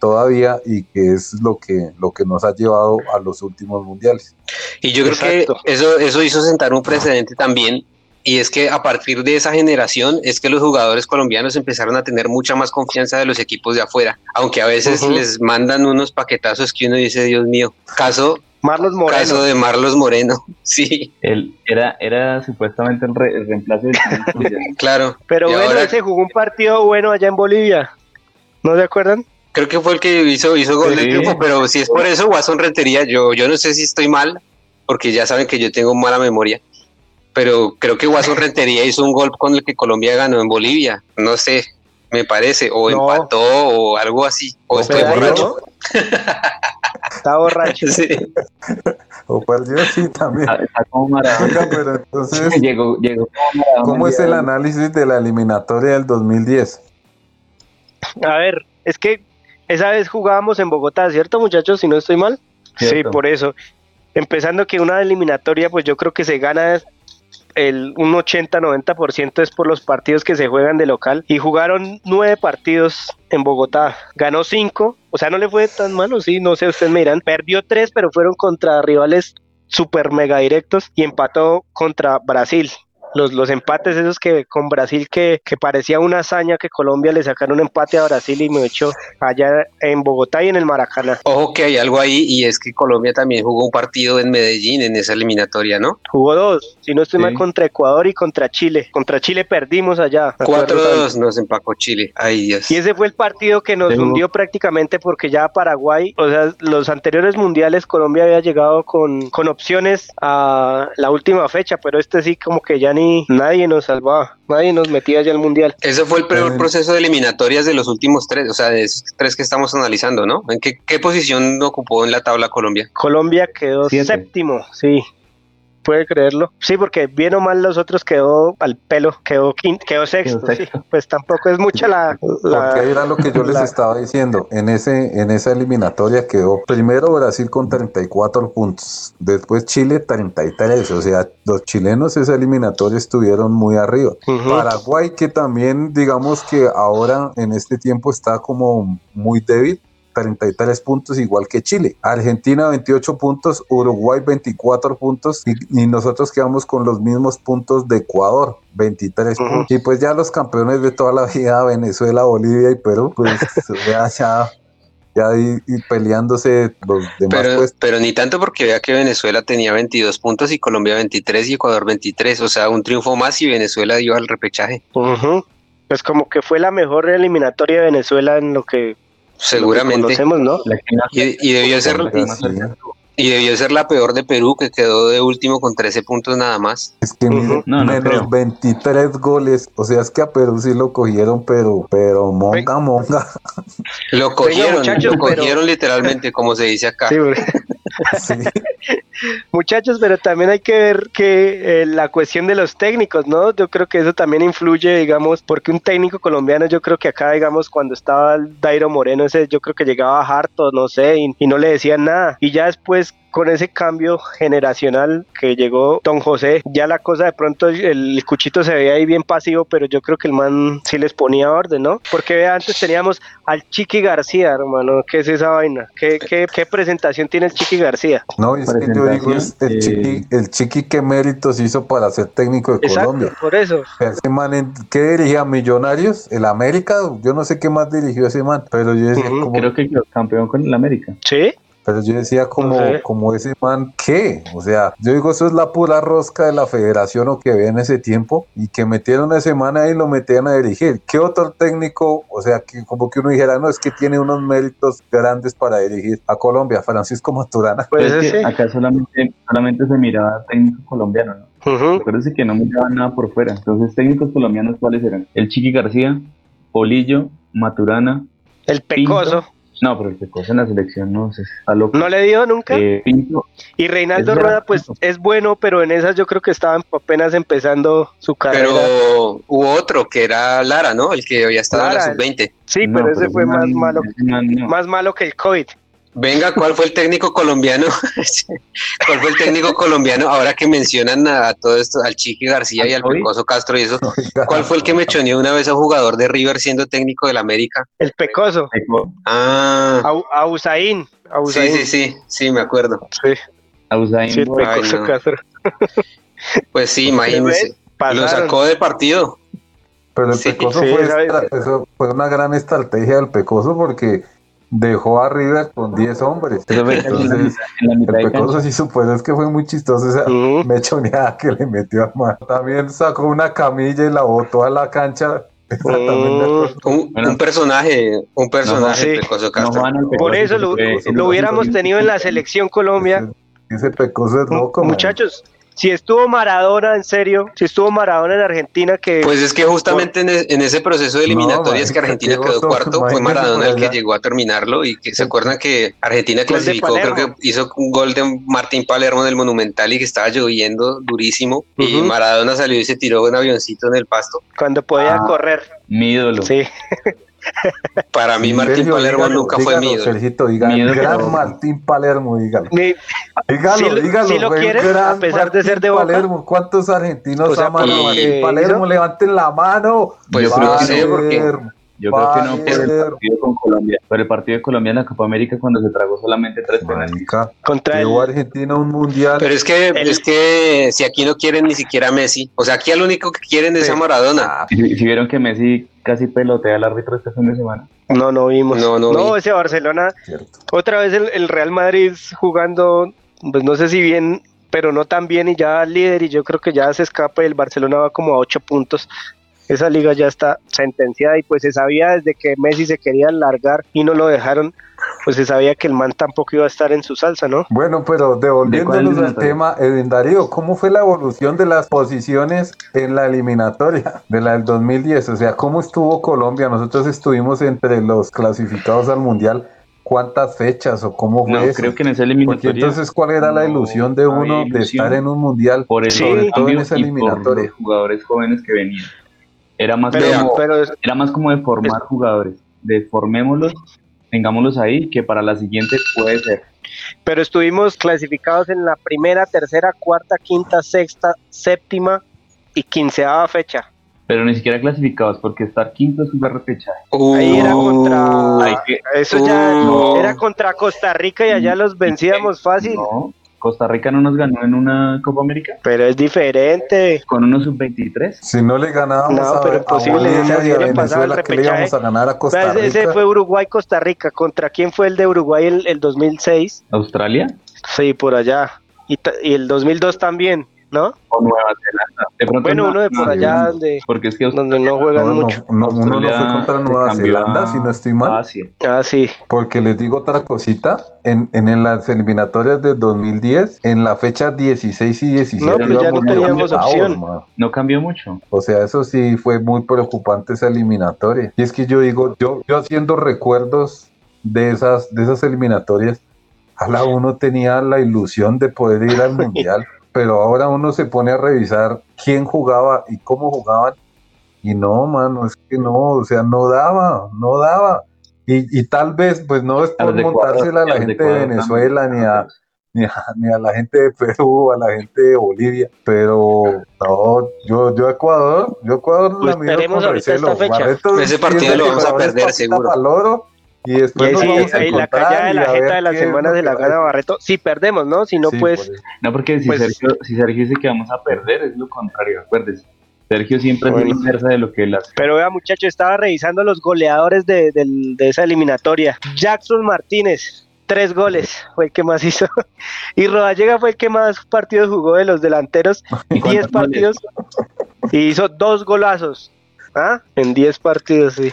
Speaker 5: todavía y que es lo que, lo que nos ha llevado a los últimos mundiales.
Speaker 4: Y yo creo
Speaker 1: Exacto.
Speaker 4: que eso, eso hizo sentar un precedente también. Y es que a partir de esa generación es que los jugadores colombianos empezaron a tener mucha más confianza de los equipos de afuera. Aunque a veces les mandan unos paquetazos que uno dice, Dios mío, caso,
Speaker 1: Marlos Moreno.
Speaker 4: caso de Marlos Moreno. *laughs* Sí,
Speaker 2: Él era, era supuestamente el, re- el reemplazo de *laughs*
Speaker 4: claro.
Speaker 1: Pero
Speaker 4: Y
Speaker 1: bueno,
Speaker 4: ahora-
Speaker 1: ese jugó un partido bueno allá en Bolivia. ¿No se acuerdan?
Speaker 4: Creo que fue el que hizo, hizo gol del
Speaker 2: Sí.
Speaker 4: triunfo, pero si es por eso, Watson Rentería, yo, yo no sé si estoy mal, porque ya saben que yo tengo mala memoria, pero creo que Watson Rentería hizo un gol con el que Colombia ganó en Bolivia, no sé, me parece, o
Speaker 1: No.
Speaker 4: empató o algo así, o
Speaker 5: O
Speaker 4: estoy borracho.
Speaker 1: Está borracho. *laughs*
Speaker 4: Sí.
Speaker 5: O perdió, sí, también.
Speaker 2: Ah, Está como.
Speaker 5: Oiga, pero entonces, *laughs*
Speaker 2: llegó, llegó como.
Speaker 5: ¿cómo es el análisis de la eliminatoria del 2010?
Speaker 1: A ver, es que esa vez jugábamos en Bogotá, ¿cierto, muchachos? Si no estoy mal. Sí, por eso. Empezando que una eliminatoria, pues yo creo que se gana el un 80-90% es por los partidos que se juegan de local. Y jugaron nueve partidos en Bogotá. Ganó cinco, o sea, no le fue tan malo, sí, no sé, ustedes me dirán. Perdió tres, pero fueron contra rivales super mega directos y empató contra Brasil. Los, los empates esos que con Brasil que, que parecía una hazaña que Colombia le sacaron un empate a Brasil y me echó allá en Bogotá y en el Maracaná.
Speaker 4: Ojo que hay algo ahí y es que Colombia también jugó un partido en Medellín en esa eliminatoria, ¿no?
Speaker 1: Jugó dos, si no estoy
Speaker 2: Sí.
Speaker 1: mal, contra Ecuador y contra Chile. Contra Chile perdimos allá. me acuerdo tanto.
Speaker 4: 4-2 nos empacó Chile. Ay, Dios.
Speaker 1: Y ese fue el partido que nos hundió prácticamente porque ya Paraguay, o sea, los anteriores mundiales Colombia había llegado con, con opciones a la última fecha, pero este sí como que ya ni nadie nos salvaba, nadie nos metía ya al mundial.
Speaker 4: Ese fue el peor
Speaker 5: Eh.
Speaker 4: proceso de eliminatorias de los últimos tres, o sea, de esos tres que estamos analizando, ¿no? ¿En qué, qué posición ocupó en la tabla Colombia?
Speaker 1: Colombia quedó
Speaker 2: Siete.
Speaker 1: séptimo, sí. Puede creerlo. Sí, porque bien o mal los otros quedó al pelo, quedó quinto, quedó sexto, sí. Pues tampoco es mucha la... la
Speaker 5: porque era lo que yo les estaba diciendo. En, ese, en esa eliminatoria quedó primero Brasil con 34 puntos, después Chile 33, o sea, los chilenos esa eliminatoria estuvieron muy arriba. Paraguay que también digamos que ahora en este tiempo está como muy débil, 33 puntos, igual que Chile. Argentina 28 puntos, Uruguay 24 puntos y, nosotros quedamos con los mismos puntos de Ecuador, 23 puntos. Y pues ya los campeones de toda la vida, Venezuela, Bolivia y Perú, pues *laughs* ya, ya ya ahí, peleándose los demás
Speaker 4: pero, Pero ni tanto porque vea que Venezuela tenía 22 puntos y Colombia 23 y Ecuador 23, o sea, un triunfo más y Venezuela dio al repechaje.
Speaker 1: Pues como que fue la mejor eliminatoria de Venezuela en lo que
Speaker 4: seguramente
Speaker 1: ¿no?
Speaker 4: Y, debió ser y debió ser la peor de Perú que quedó de último con 13 puntos nada más.
Speaker 5: Es que menos 23 goles, o sea, es que a Perú sí lo cogieron, pero pero monga monga.
Speaker 4: Lo cogieron, lo cogieron literalmente como se dice acá.
Speaker 1: Sí, *laughs* Muchachos, pero también hay que ver que eh, la cuestión de los técnicos, ¿no? Yo creo que eso también influye, digamos, porque un técnico colombiano, yo creo que acá, digamos, cuando estaba Dairo Moreno, ese, yo creo que llegaba harto, no sé, y, y no le decían nada. Y ya después con ese cambio generacional que llegó Don José, ya la cosa de pronto el, cuchito se veía ahí bien pasivo, pero yo creo que el man sí les ponía orden, ¿no? Porque antes teníamos al Chiqui García, hermano, ¿qué es esa vaina? ¿Qué, qué, qué presentación tiene el Chiqui García?
Speaker 5: No, es que yo digo, el, chiqui, el Chiqui qué méritos hizo para ser técnico de
Speaker 1: Exacto,
Speaker 5: Colombia.
Speaker 1: por eso.
Speaker 5: Ese man, ¿qué dirigía? Millonarios, el América, yo no sé qué más dirigió ese man, pero yo decía, como...
Speaker 2: Creo que quedó campeón con el América.
Speaker 1: Sí.
Speaker 5: Pero yo decía como, como ese man, ¿qué? O sea, yo digo, eso es la pura rosca de la federación o que ve en ese tiempo y que metieron a ese man ahí y lo metían a dirigir. ¿Qué otro técnico? O sea, que como que uno dijera, no, es que tiene unos méritos grandes para dirigir a Colombia, Francisco Maturana.
Speaker 2: Pues acá solamente, solamente se miraba técnico colombiano, ¿no? Uh que no miraban nada por fuera. Entonces, técnicos colombianos, ¿cuáles eran? El Chiqui García, Polillo, Maturana.
Speaker 1: El Pecoso.
Speaker 2: No, pero el Pecoso en la selección no sé,
Speaker 1: ¿No le dio nunca? Eh, y Reinaldo Rueda, pues es bueno, pero en esas yo creo que estaban apenas empezando su carrera.
Speaker 4: Pero hubo otro que era Lara, ¿no? El que había estado en la sub-20.
Speaker 1: Sí, pero ese fue más malo, más malo que el COVID.
Speaker 4: Venga, ¿cuál fue el técnico colombiano? *laughs* ¿Cuál fue el técnico colombiano? Ahora que mencionan a, todo esto, al Chiqui García y al Pecoso Castro y eso, ¿cuál fue el que me choneó una vez a jugador de River siendo técnico del América?
Speaker 1: El Pecoso.
Speaker 4: Ah.
Speaker 1: A, Usain.
Speaker 4: Sí, sí, sí, sí, me acuerdo.
Speaker 1: Sí.
Speaker 2: A Usain.
Speaker 1: Sí, el Pecoso Castro. *laughs*
Speaker 4: Pues sí, imagínese. Lo sacó del partido.
Speaker 5: Pero el Pecoso fue, fue una gran estrategia del Pecoso porque dejó a River con 10 hombres. Entonces, el Pecoso sí supo, es que fue muy chistoso esa mechoneada que le metió a mano. También sacó una camilla y la botó a la cancha.
Speaker 4: un, personaje, un personaje, Pecoso Castro.
Speaker 1: Por eso lo, lo hubiéramos tenido en la selección Colombia.
Speaker 5: Ese Pecoso es loco.
Speaker 1: Muchachos, si estuvo Maradona, en serio, si estuvo Maradona en Argentina que...
Speaker 4: Pues es que justamente e, en, ese proceso de eliminatorias que Argentina quedó cuarto, fue Maradona el que llegó a terminarlo y que se acuerdan que Argentina clasificó, creo que hizo un gol de Martín Palermo en el Monumental y que estaba lloviendo durísimo y Maradona salió y se tiró un avioncito en el pasto.
Speaker 1: Cuando podía ah, correr.
Speaker 2: Mi ídolo.
Speaker 1: Sí. *laughs*
Speaker 4: Para mí Martín Palermo nunca fue mío.
Speaker 5: Sergito, gran Martín Palermo, dígalo. dígalo, dígalo.
Speaker 1: Si lo quieres, a pesar de ser de Boca.
Speaker 5: Palermo, ¿cuántos argentinos aman a Martín Palermo? Levanten la mano.
Speaker 4: Pues no sé por qué.
Speaker 2: Yo creo que no por el partido con Colombia, pero el partido de Colombia en la Copa América cuando se tragó solamente tres penales.
Speaker 5: Contra el... Argentina un mundial.
Speaker 4: Pero es que es que si aquí no quieren ni siquiera Messi, o sea, aquí al único que quieren es a Maradona.
Speaker 2: Si, vieron que Messi casi pelotea al árbitro este fin de semana.
Speaker 1: No, no vimos. No, no, ese Barcelona. Otra vez el, el Real Madrid jugando, pues no sé si bien pero no tan bien y ya líder y yo creo que ya se escapa y el Barcelona va como a ocho puntos esa liga ya está sentenciada y pues se sabía desde que Messi se quería largar y no lo dejaron, pues se sabía que el man tampoco iba a estar en su salsa, ¿no?
Speaker 5: Bueno, pero devolviéndonos al tema, Edwin Darío, ¿cómo fue la evolución de las posiciones en la eliminatoria de la del 2010? O sea, ¿cómo estuvo Colombia? Nosotros estuvimos entre los clasificados al Mundial cuántas fechas o cómo fue
Speaker 2: No,
Speaker 5: eso.
Speaker 2: creo que en esa
Speaker 5: Porque
Speaker 2: eliminatoria.
Speaker 5: entonces, ¿cuál era la ilusión de uno de estar en un mundial?
Speaker 2: por el
Speaker 1: Sí.
Speaker 2: sobrecambio
Speaker 5: Todo en esa
Speaker 2: y por
Speaker 5: eliminatoria.
Speaker 2: los jugadores jóvenes que venían. Era más,
Speaker 1: Pero,
Speaker 2: como,
Speaker 1: pero
Speaker 2: era más como de formar jugadores, de formémoslos, tengámoslos ahí, que para la siguiente puede ser.
Speaker 1: pero estuvimos clasificados en la primera, tercera, cuarta, quinta, sexta, séptima y quinceava fecha.
Speaker 2: Pero ni siquiera clasificados, porque estar quinto es un repechaje.
Speaker 1: Ahí era
Speaker 4: Uh,
Speaker 1: contra.
Speaker 2: Que-
Speaker 1: Eso ya
Speaker 4: No.
Speaker 1: era contra Costa Rica y allá los vencíamos fácil.
Speaker 2: No, Costa Rica no nos ganó en una Copa América
Speaker 1: Pero es diferente.
Speaker 2: con unos sub-23.
Speaker 5: Si no le ganábamos
Speaker 1: No,
Speaker 5: a,
Speaker 1: pero
Speaker 5: a
Speaker 1: imposible,
Speaker 5: Bolivia
Speaker 1: ese
Speaker 5: y a Venezuela, que le íbamos a ganar a Costa
Speaker 1: Ese- Ese
Speaker 5: Rica.
Speaker 1: fue Uruguay-Costa Rica. ¿Contra quién fue el de Uruguay el, el 2006?
Speaker 2: Australia
Speaker 1: Sí, por allá. Y, y el 2002 también, ¿no?
Speaker 2: o Nueva Zelanda. De pronto
Speaker 1: Bueno,
Speaker 2: no-
Speaker 1: uno de por
Speaker 2: no,
Speaker 1: allá donde,
Speaker 2: Porque es que
Speaker 1: donde no juegan
Speaker 5: No, no,
Speaker 1: mucho.
Speaker 5: no, uno no fue contra Nueva Zelanda,
Speaker 2: a-
Speaker 5: si no estoy mal.
Speaker 2: Asia.
Speaker 1: Ah, sí.
Speaker 5: Porque les digo otra cosita, en, en, en las eliminatorias de 2010, en la fecha 16 y 17
Speaker 1: No, pues ya no teníamos opción.
Speaker 5: man.
Speaker 2: No cambió mucho.
Speaker 5: O sea, eso sí fue muy preocupante esa eliminatoria. Y es que yo digo, yo, yo haciendo recuerdos de esas, de esas eliminatorias, la uno tenía la ilusión de poder ir al *laughs* mundial, pero ahora uno se pone a revisar quién jugaba y cómo jugaban. Y no, mano, es que no, o sea, no daba, no daba. Y, y tal vez, pues no es por montársela a la gente de Venezuela ni a,
Speaker 2: también.
Speaker 5: ni a, *laughs* ni a la gente de Perú, a la gente de Bolivia, pero no, yo, yo Ecuador, yo Ecuador
Speaker 1: Pues
Speaker 5: la miro con recelo.
Speaker 1: esta fecha.
Speaker 5: Barreto
Speaker 4: Ese partido lo vamos a perder, seguro.
Speaker 5: Y después nos
Speaker 1: sí,
Speaker 5: vamos a
Speaker 1: la callada de la jeta de la
Speaker 5: es
Speaker 1: semana
Speaker 5: que
Speaker 1: la gana Barreto. Si perdemos, ¿no? Si no,
Speaker 5: Sí,
Speaker 1: pues.
Speaker 5: por.
Speaker 2: No, porque si,
Speaker 1: Pues-
Speaker 2: Sergio, si Sergio dice que vamos a perder, es lo contrario, acuérdese. Sergio siempre es
Speaker 1: Bueno.
Speaker 2: la inversa de lo que él hace.
Speaker 1: Pero vea, muchachos, estaba revisando los goleadores de, de esa eliminatoria. Jackson Martínez, tres goles, fue el que más hizo. *laughs* Y Rodallega fue el que más partidos jugó de los delanteros, *laughs*
Speaker 2: ¿Y cuántos
Speaker 1: diez partidos. Y hizo dos golazos. ¿Ah? En diez partidos, sí.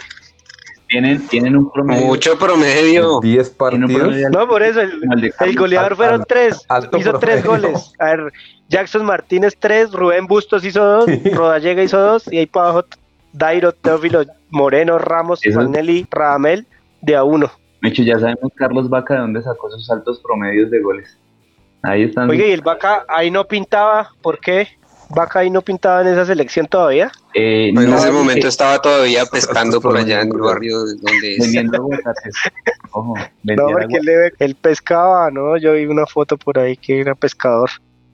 Speaker 2: Tienen, tienen un promedio.
Speaker 4: Mucho promedio.
Speaker 5: 10
Speaker 2: tienen un
Speaker 5: partidos.
Speaker 2: promedio
Speaker 1: No, por eso, el,
Speaker 2: el
Speaker 1: goleador
Speaker 5: al-
Speaker 1: fueron
Speaker 5: al-
Speaker 1: tres.
Speaker 5: alto
Speaker 1: Hizo tres
Speaker 5: promedio.
Speaker 1: goles. A ver, Jackson Martínez tres, Rubén Bustos hizo dos, Rodallega hizo dos, y ahí para abajo Dairo, Teófilo, Moreno, Ramos, Manelli, Radamel, de a uno.
Speaker 2: De hecho, ya sabemos Carlos Vaca de dónde sacó sus altos promedios de goles. Ahí están.
Speaker 1: Oye, y el Vaca ahí no pintaba, ¿por qué? Vaca ahí no pintaba en esa selección todavía.
Speaker 2: eh,
Speaker 4: En
Speaker 2: no,
Speaker 4: ese
Speaker 2: eh,
Speaker 4: momento estaba todavía pescando por allá en el barrio donde es.
Speaker 2: vendiendo aguacates. Ojo,
Speaker 1: No, porque él, él pescaba, ¿no? Yo vi una foto por ahí que era pescador.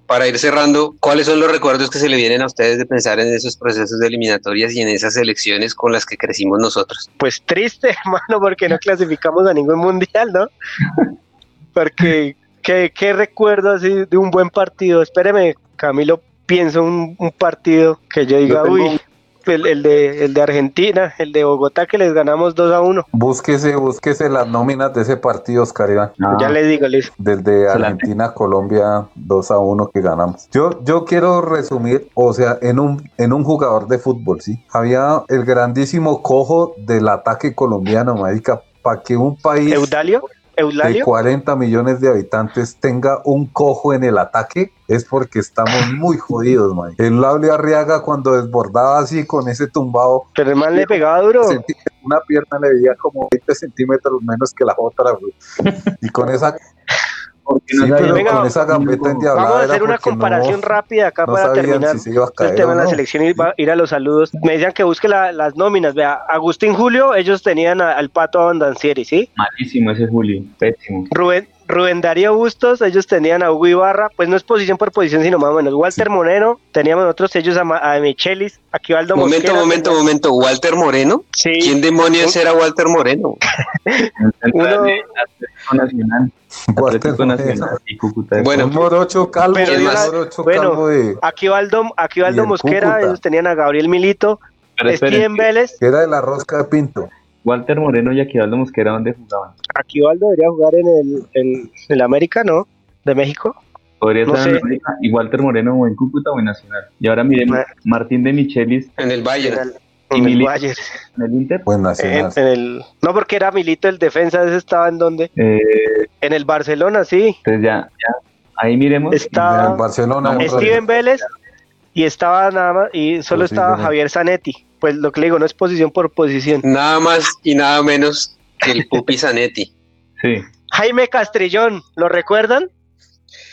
Speaker 4: Para ir cerrando, ¿cuáles son los recuerdos que se le vienen a ustedes de pensar en esos procesos de eliminatorias y en esas elecciones con las que crecimos nosotros?
Speaker 1: Pues triste, *laughs* hermano, porque no clasificamos a ningún mundial, ¿no? Porque, ¿qué, qué recuerdo así de un buen partido? Espéreme, Camilo, pienso un, un partido que yo diga, uy, el, el de, el de Argentina, el de Bogotá, que les ganamos 2 a 1.
Speaker 5: Búsquese, búsquese las nóminas de ese partido, Oscar Iván.
Speaker 2: Ah,
Speaker 1: Ya les digo, les,
Speaker 5: Desde Argentina, Colombia, 2 a 1 que ganamos. Yo, yo quiero resumir, o sea, en un, en un jugador de fútbol, ¿sí? Había el grandísimo cojo del ataque colombiano, marica, para que un país
Speaker 1: Eudalio,
Speaker 5: de
Speaker 1: Eulalio,
Speaker 5: 40 millones de habitantes tenga un cojo en el ataque, es porque estamos muy jodidos, man. El Lable Arriaga cuando desbordaba así con ese tumbado,
Speaker 1: pero el man le pegaba duro.
Speaker 5: una pierna le veía como 20 centímetros menos que la otra, güey. Y con esa,
Speaker 1: Venga,
Speaker 5: con esa
Speaker 1: Vamos a
Speaker 5: era
Speaker 1: hacer una comparación
Speaker 5: no,
Speaker 1: rápida acá
Speaker 5: no
Speaker 1: para terminar.
Speaker 5: si a
Speaker 1: el tema de la selección y va- ir a los saludos. Me decían que busque la- las nóminas. Vea, Agustín Julio, ellos tenían a- al Pato Abandancieri, ¿sí?
Speaker 2: Malísimo ese Julio, pésimo.
Speaker 1: Rubén, Rubén Darío Bustos, ellos tenían a Hugo Ibarra, pues no es posición por posición, sino más o menos. Walter Moreno, teníamos nosotros ellos a, Ma- a Michelis, Aquivaldo
Speaker 4: Momento,
Speaker 1: Mosquera.
Speaker 4: momento,
Speaker 1: tenía-
Speaker 4: momento. Walter Moreno.
Speaker 1: Sí,
Speaker 4: ¿Quién demonios era Walter Moreno? *laughs*
Speaker 1: Uno-
Speaker 2: de Atlético Nacional.
Speaker 5: Walter
Speaker 2: Atlético
Speaker 5: Moreno.
Speaker 2: Nacional y Cúcuta.
Speaker 4: Bueno,
Speaker 5: un morocho calvo,
Speaker 1: Pero
Speaker 5: morocho
Speaker 1: bueno,
Speaker 5: calvo de,
Speaker 1: Aquivaldo,
Speaker 5: Y
Speaker 1: Aquivaldo
Speaker 5: el
Speaker 1: Mosquera,
Speaker 5: Cúcuta.
Speaker 1: ellos tenían a Gabriel Milito, Steven Vélez,
Speaker 5: era de la rosca de Pinto.
Speaker 2: Walter Moreno y Aquivaldo Mosquera, ¿dónde jugaban?
Speaker 1: Aquivaldo debería jugar en el, en el América, ¿no? De México.
Speaker 2: Podría
Speaker 1: No
Speaker 2: estar en. América, y Walter Moreno o en Cúcuta o en Nacional. Y ahora miremos. Martín de Michelis
Speaker 4: en el
Speaker 1: En
Speaker 4: Bayern.
Speaker 1: en el. Bayern.
Speaker 2: en el Inter.
Speaker 5: Pues
Speaker 1: En,
Speaker 5: nacional.
Speaker 1: en el, no, porque era Milito el defensa, ese estaba en donde?
Speaker 2: Eh,
Speaker 1: En el Barcelona, sí.
Speaker 2: entonces ya, ya, ahí miremos.
Speaker 1: Está-
Speaker 5: En el Barcelona.
Speaker 2: No,
Speaker 5: en
Speaker 1: Steven Vélez y estaba nada más, y solo
Speaker 5: Pues
Speaker 1: estaba
Speaker 5: sí.
Speaker 1: Javier Zanetti. Pues lo que le digo, no es posición por posición.
Speaker 4: Nada más y nada menos que el Pupi Zanetti. *laughs*
Speaker 2: Sí,
Speaker 1: Jaime Castrillón, ¿lo recuerdan?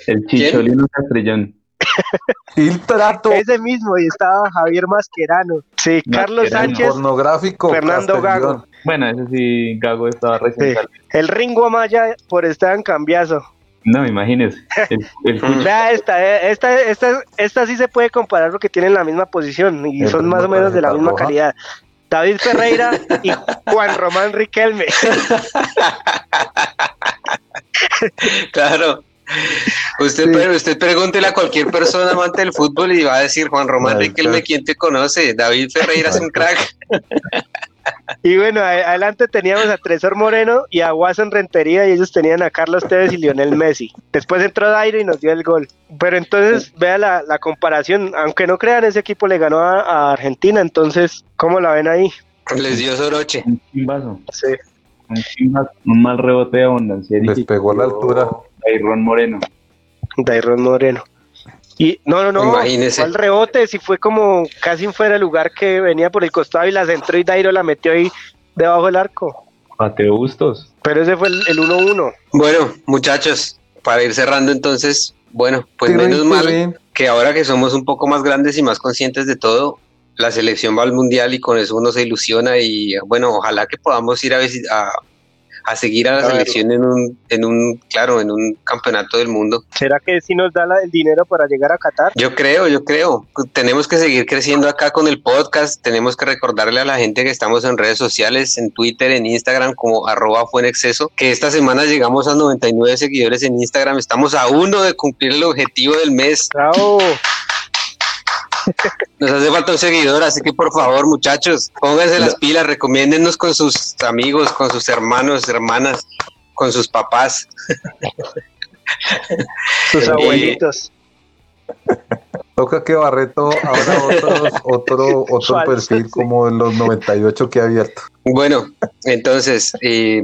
Speaker 2: el Chicholino Castrillón. *laughs*
Speaker 5: El trato
Speaker 1: Ese mismo, y estaba Javier Masquerano. Sí, Carlos. Sánchez,
Speaker 5: pornográfico.
Speaker 1: Fernando
Speaker 5: Castellón.
Speaker 1: Gago.
Speaker 2: Bueno, ese sí, Gago estaba recién
Speaker 1: Sí. el Ringo Amaya por Esteban Cambiazo.
Speaker 2: No, imagínese. El, el *laughs* Cucho.
Speaker 1: Vea esta, eh, esta, esta, esta sí se puede comparar porque tienen la misma posición y
Speaker 5: El
Speaker 1: son más o menos de la misma
Speaker 5: roja.
Speaker 1: calidad. David Ferreira y *laughs* Juan Román Riquelme.
Speaker 4: Claro. Usted,
Speaker 1: Sí.
Speaker 4: pero usted pregúntele a cualquier persona amante del fútbol y va a decir Juan Román Riquelme. ¿quién te conoce? David Ferreira es un crack. *laughs*
Speaker 1: Y bueno, adelante teníamos a Tresor Moreno y a Watson Rentería y ellos tenían a Carlos Tevez y Lionel Messi. Después entró Dairo y nos dio el gol. Pero entonces, vea la, la comparación. Aunque no crean, ese equipo le ganó a, a Argentina. Entonces, ¿cómo la ven ahí?
Speaker 4: Les dio Soroche.
Speaker 2: Un chimbazo.
Speaker 1: Sí.
Speaker 2: Un, chimbazo, un mal rebote de abundancia.
Speaker 5: Les pegó a la altura.
Speaker 2: Ron Moreno.
Speaker 1: Dairon Moreno. Y no, no, no,
Speaker 4: Imagínese.
Speaker 1: fue al rebote, si fue como casi fuera el lugar que venía por el costado y la centró y Dairo la metió ahí debajo del arco.
Speaker 2: Mateo Bustos.
Speaker 1: Pero ese fue el el 1-1.
Speaker 4: Bueno, muchachos, para ir cerrando entonces, bueno, pues menos mal que ahora que somos un poco más grandes y más conscientes de todo, la selección va al mundial y con eso uno se ilusiona y bueno, ojalá que podamos ir a, a, a seguir a la
Speaker 1: Claro.
Speaker 4: selección en un, en un, claro, en un campeonato del mundo.
Speaker 1: ¿Será que sí nos da la- el dinero para llegar a Qatar?
Speaker 4: Yo creo, yo creo. Tenemos que seguir creciendo acá con el podcast. Tenemos que recordarle a la gente que estamos en redes sociales, en Twitter, en Instagram, como arroba fue en exceso, que esta semana llegamos a 99 seguidores en Instagram. Estamos a uno de cumplir el objetivo del mes.
Speaker 1: Bravo. *laughs*
Speaker 4: Nos hace falta un seguidor, así que por favor, muchachos, pónganse las pilas, recomiéndennos con sus amigos, con sus hermanos, hermanas, con sus papás. *laughs*
Speaker 1: Sus abuelitos.
Speaker 5: Toca que Barreto abra otros- otro, *laughs* otro perfil
Speaker 1: sí.
Speaker 5: como en los 98 que ha abierto.
Speaker 4: Bueno, entonces, eh,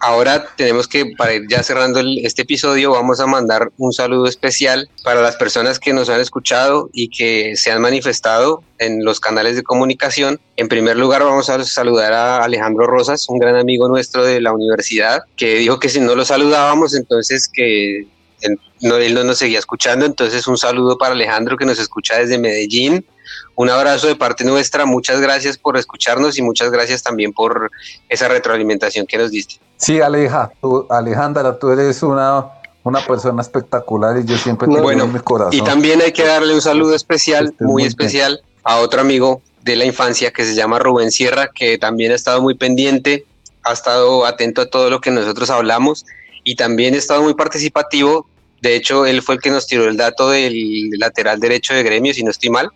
Speaker 4: ahora tenemos que, para ir ya cerrando este episodio, vamos a mandar un saludo especial para las personas que nos han escuchado y que se han manifestado en los canales de comunicación. En primer lugar, vamos a saludar a Alejandro Rosas, un gran amigo nuestro de la universidad, que dijo que si no lo saludábamos, entonces que él no nos seguía escuchando. Entonces, un saludo para Alejandro que nos escucha desde Medellín. Un abrazo de parte nuestra, muchas gracias por escucharnos y muchas gracias también por esa retroalimentación que nos diste.
Speaker 5: Sí, Aleja, tú, Alejandra, tú eres una, una persona espectacular y yo siempre te
Speaker 4: Bueno,
Speaker 5: en mi corazón.
Speaker 4: Y también hay que darle un saludo especial, muy
Speaker 5: muy
Speaker 4: especial, a otro amigo de la infancia que se llama Rubén Sierra, que también ha estado muy pendiente, ha estado atento a todo lo que nosotros hablamos y también ha estado muy participativo. De hecho, él fue el que nos tiró el dato del lateral derecho de gremio, si no estoy mal.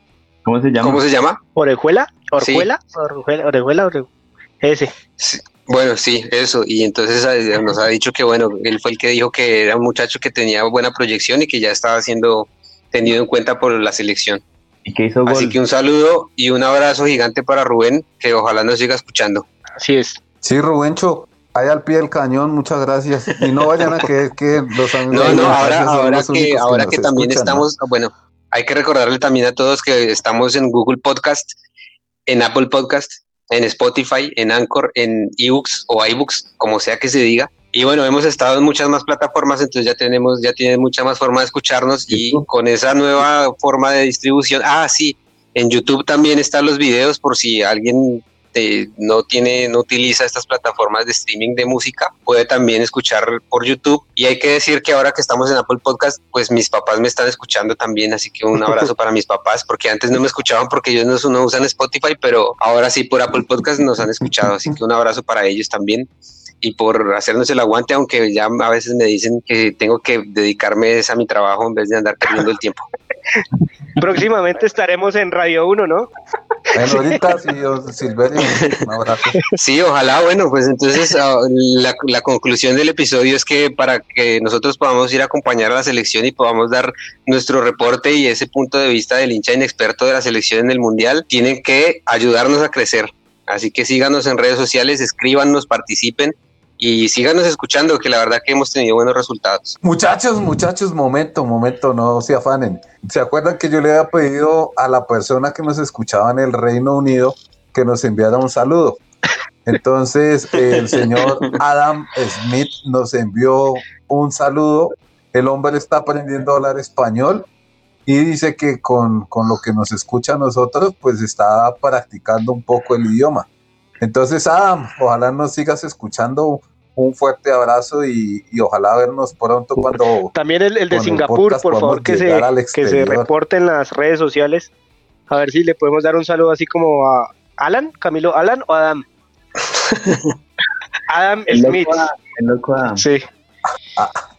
Speaker 2: ¿Cómo se llama?
Speaker 4: ¿Cómo se llama?
Speaker 1: ¿Orejuela?
Speaker 4: Sí.
Speaker 1: ¿Orejuela? ¿Orejuela? ¿Orejuela? Ore- Ese.
Speaker 4: Sí, Bueno, sí, eso. Y entonces eh, nos ha dicho que, bueno, él fue el que dijo que era un muchacho que tenía buena proyección y que ya estaba siendo tenido en cuenta por la selección.
Speaker 2: ¿Y qué hizo gol?
Speaker 4: Así que un saludo y un abrazo gigante para Rubén, que ojalá nos siga escuchando.
Speaker 1: Así es.
Speaker 5: Sí, Rubencho, ahí al pie del cañón, muchas gracias. Y no vayan a creer que los *laughs* amigos
Speaker 4: No, no, ahora, ahora que, ahora que también
Speaker 5: escuchan, ¿no?
Speaker 4: estamos, bueno, hay que recordarle también a todos que estamos en Google Podcast, en Apple Podcast, en Spotify, en Anchor, en ebooks o iBooks, como sea que se diga. Y bueno, hemos estado en muchas más plataformas, entonces ya tenemos, ya tienen mucha más forma de escucharnos y con esa nueva forma de distribución. Ah, sí, en YouTube también están los videos por si alguien no tiene, no utiliza estas plataformas de streaming de música, puede también escuchar por YouTube. Y hay que decir que ahora que estamos en Apple Podcast, pues mis papás me están escuchando también, así que un abrazo *laughs* para mis papás, porque antes no me escuchaban porque ellos no, no usan Spotify, pero ahora sí por Apple Podcast nos han escuchado, así que un abrazo para ellos también y por hacernos el aguante, aunque ya a veces me dicen que tengo que dedicarme a mi trabajo en vez de andar perdiendo el tiempo. *laughs*
Speaker 1: Próximamente estaremos en Radio 1, ¿no?
Speaker 5: Bueno, *laughs* ahorita sí, Silverio, un abrazo.
Speaker 4: Sí, ojalá, bueno, pues entonces ah, la, la conclusión del episodio es que para que nosotros podamos ir a acompañar a la selección y podamos dar nuestro reporte y ese punto de vista del hincha inexperto de la selección en el Mundial, tienen que ayudarnos a crecer. Así que síganos en redes sociales, escríbanos, participen y síganos escuchando, que la verdad que hemos tenido buenos resultados.
Speaker 5: Muchachos, muchachos, momento, momento, no se afanen. ¿Se acuerdan que yo le había pedido a la persona que nos escuchaba en el Reino Unido que nos enviara un saludo? Entonces, el señor *laughs* Adam Smith nos envió un saludo. El hombre está aprendiendo a hablar español y dice que con, con, lo que nos escucha a nosotros, pues está practicando un poco el idioma. Entonces, Adam, ojalá nos sigas escuchando. Un fuerte abrazo y, y ojalá vernos pronto cuando...
Speaker 1: También el, el de Singapur, por favor, que se, que se reporte en las redes sociales. A ver si le podemos dar un saludo así como a Alan, Camilo, Alan o Adam. *laughs* Adam Smith.
Speaker 2: el loco Adam.
Speaker 1: Sí.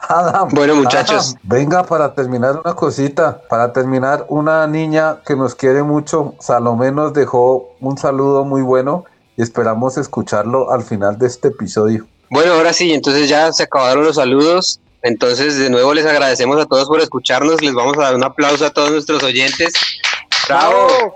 Speaker 5: Adam,
Speaker 4: bueno, muchachos.
Speaker 5: Adam, venga, para terminar una cosita, para terminar, una niña que nos quiere mucho, Salomé nos dejó un saludo muy bueno y esperamos escucharlo al final de este episodio.
Speaker 4: Bueno, ahora sí, entonces ya se acabaron los saludos. Entonces, de nuevo les agradecemos a todos por escucharnos. Les vamos a dar un aplauso a todos nuestros oyentes. ¡Bravo!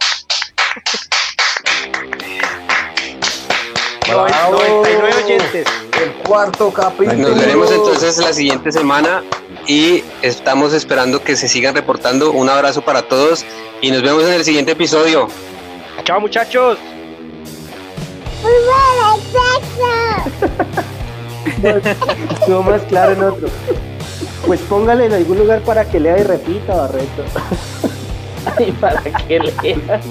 Speaker 1: ¡Bravo! 99 oyentes.
Speaker 5: El cuarto capítulo.
Speaker 4: Nos veremos entonces la siguiente semana y estamos esperando que se sigan reportando. Un abrazo para todos y nos vemos en el siguiente episodio.
Speaker 1: Chao muchachos.
Speaker 6: Estuvo más claro en otro. Pues póngale en algún lugar para que lea y repita, Barreto. *laughs* Ay, para que lea.